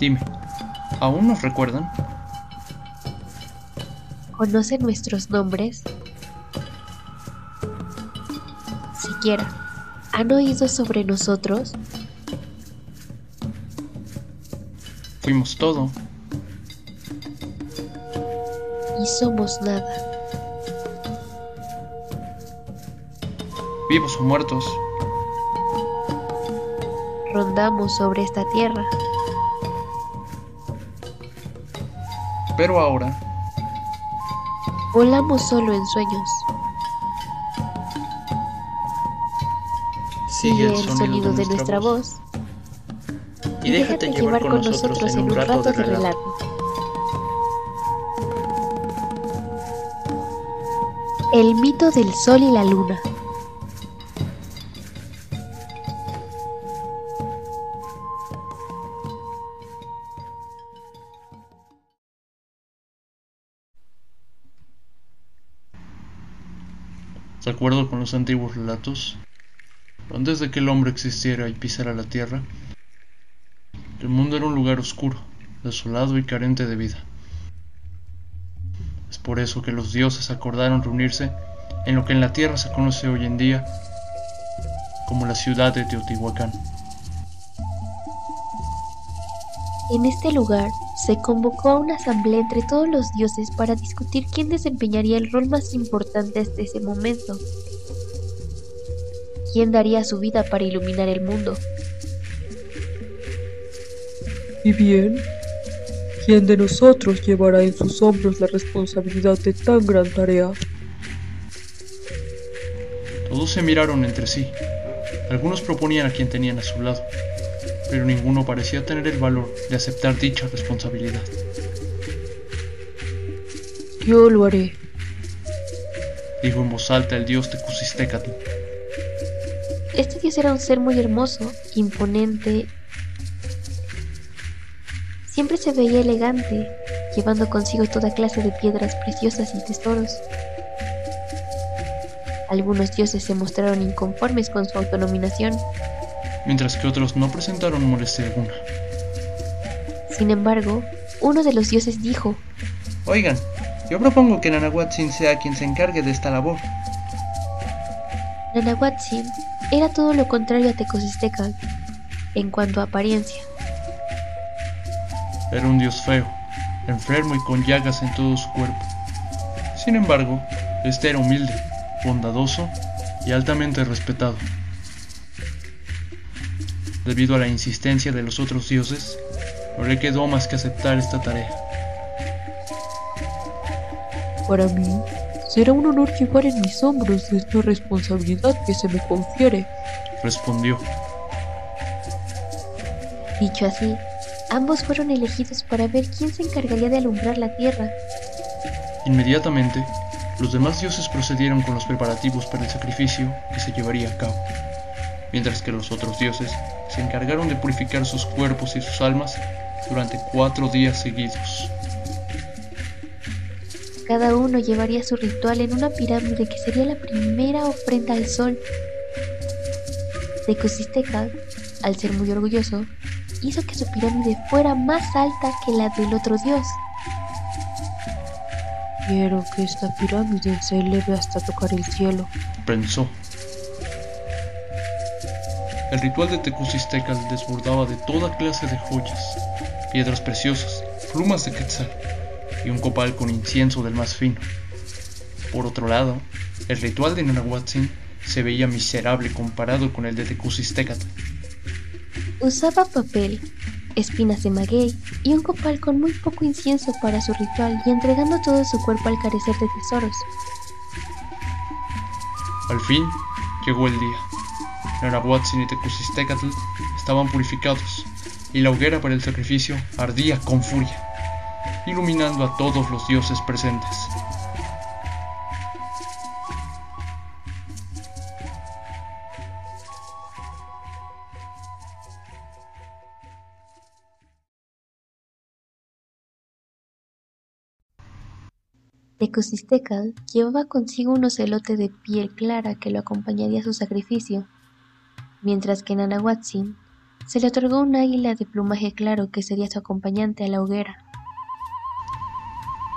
Dime, ¿aún nos recuerdan? ¿Conocen nuestros nombres? Siquiera, ¿han oído sobre nosotros? Fuimos todo. Y somos nada. Vivos o muertos. Rondamos sobre esta tierra. Pero ahora Volamos solo en sueños. sigue el sonido, de nuestra voz. Y déjate llevar con nosotros en un rato de relato. El mito del sol y la luna. De acuerdo con los antiguos relatos, antes de que el hombre existiera y pisara la tierra, el mundo era un lugar oscuro, desolado y carente de vida. Es por eso que los dioses acordaron reunirse en lo que en la tierra se conoce hoy en día como la ciudad de Teotihuacán. En este lugar se convocó a una asamblea entre todos los dioses para discutir quién desempeñaría el rol más importante hasta ese momento. ¿Quién daría su vida para iluminar el mundo? Y bien, ¿quién de nosotros llevará en sus hombros la responsabilidad de tan gran tarea? Todos se miraron entre sí. Algunos proponían a quien tenían a su lado, pero ninguno parecía tener el valor de aceptar dicha responsabilidad. Yo lo haré, Dijo en voz alta el dios Tecusistecatl. Este dios era un ser muy hermoso, imponente. Siempre se veía elegante, llevando consigo toda clase de piedras preciosas y tesoros. Algunos dioses se mostraron inconformes con su autonominación. Mientras que otros no presentaron molestia alguna. Sin embargo, uno de los dioses dijo, Oigan, yo propongo que Nanahuatzin sea quien se encargue de esta labor. Nanahuatzin era todo lo contrario a Tecosistecatl en cuanto a apariencia. Era un dios feo, enfermo y con llagas en todo su cuerpo. Sin embargo, este era humilde, bondadoso y altamente respetado. Debido a la insistencia de los otros dioses, no le quedó más que aceptar esta tarea. para mí será un honor llevar en mis hombros esta responsabilidad que se me confiere. Respondió, Dicho así, ambos fueron elegidos para ver quién se encargaría de alumbrar la tierra. Inmediatamente, los demás dioses procedieron con los preparativos para el sacrificio que se llevaría a cabo, mientras que los otros dioses se encargaron de purificar sus cuerpos y sus almas durante cuatro días seguidos. Cada uno llevaría su ritual en una pirámide que sería la primera ofrenda al sol. Tecusistecatl, al ser muy orgulloso, hizo que su pirámide fuera más alta que la del otro dios. Quiero que esta pirámide se eleve hasta tocar el cielo. Pensó. El ritual de Tecusistecatl desbordaba de toda clase de joyas, piedras preciosas, plumas de quetzal y un copal con incienso del más fino. Por otro lado, el ritual de Nanahuatzin se veía miserable comparado con el de Tecusistecatl. Usaba papel, espinas de maguey y un copal con muy poco incienso para su ritual y entregando todo su cuerpo al carecer de tesoros. Al fin llegó el día. Nanahuatzin y Tecusistecatl estaban purificados y la hoguera para el sacrificio ardía con furia, iluminando a todos los dioses presentes. Tecusistecatl llevaba consigo un ocelote de piel clara que lo acompañaría a su sacrificio, mientras que Nanahuatzin se le otorgó un águila de plumaje claro que sería su acompañante a la hoguera.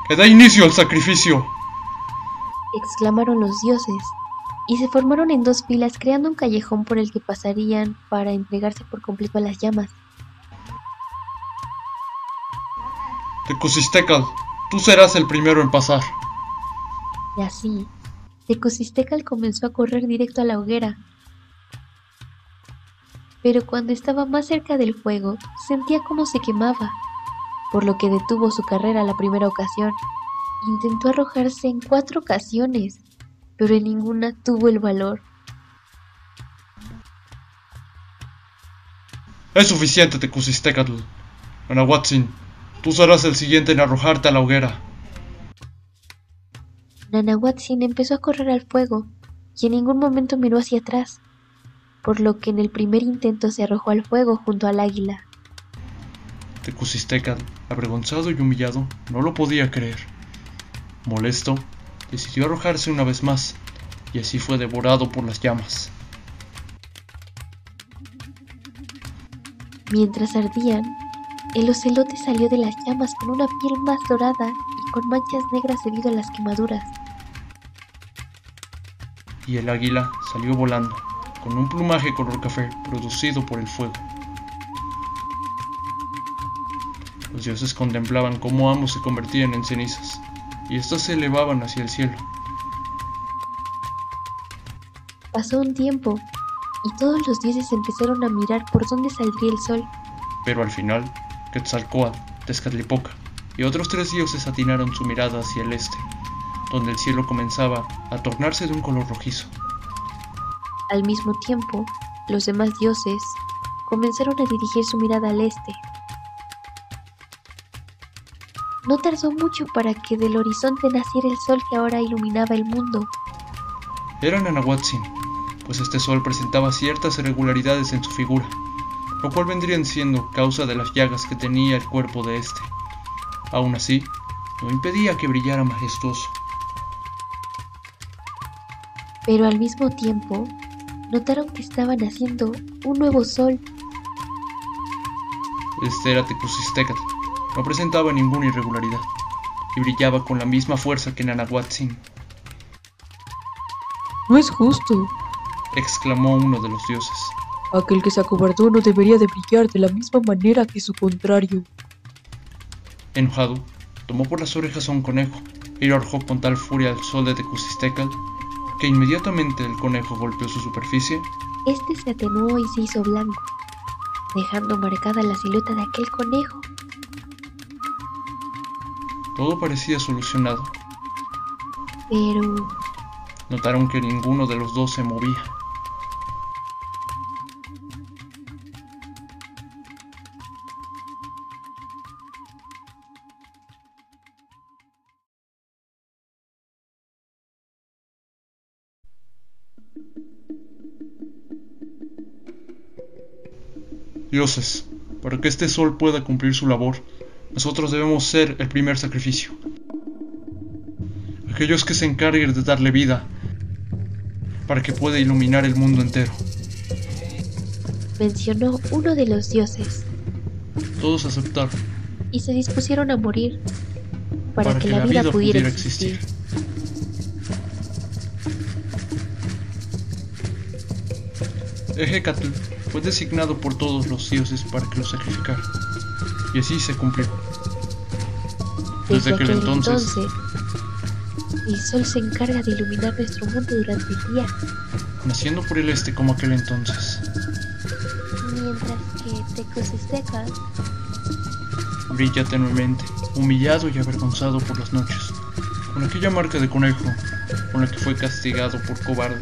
¡Que da inicio al sacrificio! exclamaron los dioses, y se formaron en dos filas creando un callejón por el que pasarían para entregarse por completo a las llamas. Tecosistecal, tú serás el primero en pasar. Y así, Tecosistecal comenzó a correr directo a la hoguera. Pero cuando estaba más cerca del fuego, sentía cómo se quemaba, por lo que detuvo su carrera la primera ocasión. Intentó arrojarse en cuatro ocasiones, pero en ninguna tuvo el valor. Es suficiente, Tecusistecatl. Anahuatzin, tú serás el siguiente en arrojarte a la hoguera. Nanahuatzin empezó a correr al fuego y en ningún momento miró hacia atrás, por lo que en el primer intento se arrojó al fuego junto al águila. Tecusistecatl, avergonzado y humillado, no lo podía creer. Molesto, decidió arrojarse una vez más, y así fue devorado por las llamas. Mientras ardían, el ocelote salió de las llamas con una piel más dorada y con manchas negras debido a las quemaduras. Y el águila salió volando, con un plumaje color café producido por el fuego. Los dioses contemplaban cómo ambos se convertían en cenizas, y éstas se elevaban hacia el cielo. Pasó un tiempo y todos los dioses empezaron a mirar por dónde saldría el sol. Pero al final, Quetzalcoatl, Tezcatlipoca y otros tres dioses atinaron su mirada hacia el este, donde el cielo comenzaba a tornarse de un color rojizo. Al mismo tiempo, los demás dioses comenzaron a dirigir su mirada al este. No tardó mucho para que del horizonte naciera el sol que ahora iluminaba el mundo. Era Nanahuatzin, pues este sol presentaba ciertas irregularidades en su figura, lo cual vendrían siendo causa de las llagas que tenía el cuerpo de este. Aún así, no impedía que brillara majestuoso. Pero al mismo tiempo, notaron que estaba naciendo un nuevo sol. Este era Tecusistecatl, no presentaba ninguna irregularidad, y brillaba con la misma fuerza que Nanahuatzin, No es justo. exclamó uno de los dioses. Aquel que se acobardó no debería de brillar de la misma manera que su contrario. Enojado, tomó por las orejas a un conejo y lo arrojó con tal furia al sol de Tecusistecatl que inmediatamente el conejo golpeó su superficie Este se atenuó y se hizo blanco, dejando marcada la silueta de aquel conejo. Todo parecía solucionado. Pero Notaron que ninguno de los dos se movía. Dioses, para que este sol pueda cumplir su labor, nosotros debemos ser el primer sacrificio. Aquellos que se encarguen de darle vida, para que pueda iluminar el mundo entero. mencionó uno de los dioses Todos aceptaron y se dispusieron a morir para, que, la vida, pudiera existir. Ejecatl fue designado por todos los dioses para que lo sacrificara, y así se cumplió. Desde aquel entonces, el sol se encarga de iluminar nuestro mundo durante el día, naciendo por el este como aquel entonces, mientras que Tecosisteca brilla tenuemente, humillado y avergonzado por las noches, con aquella marca de conejo con la que fue castigado por cobarde.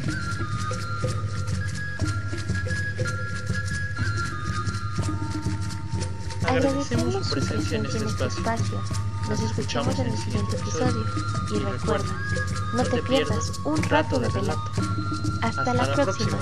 Agradecemos su presencia en este espacio. Nos escuchamos en el siguiente episodio. Y recuerda, no te pierdas un rato de relato. Hasta la próxima.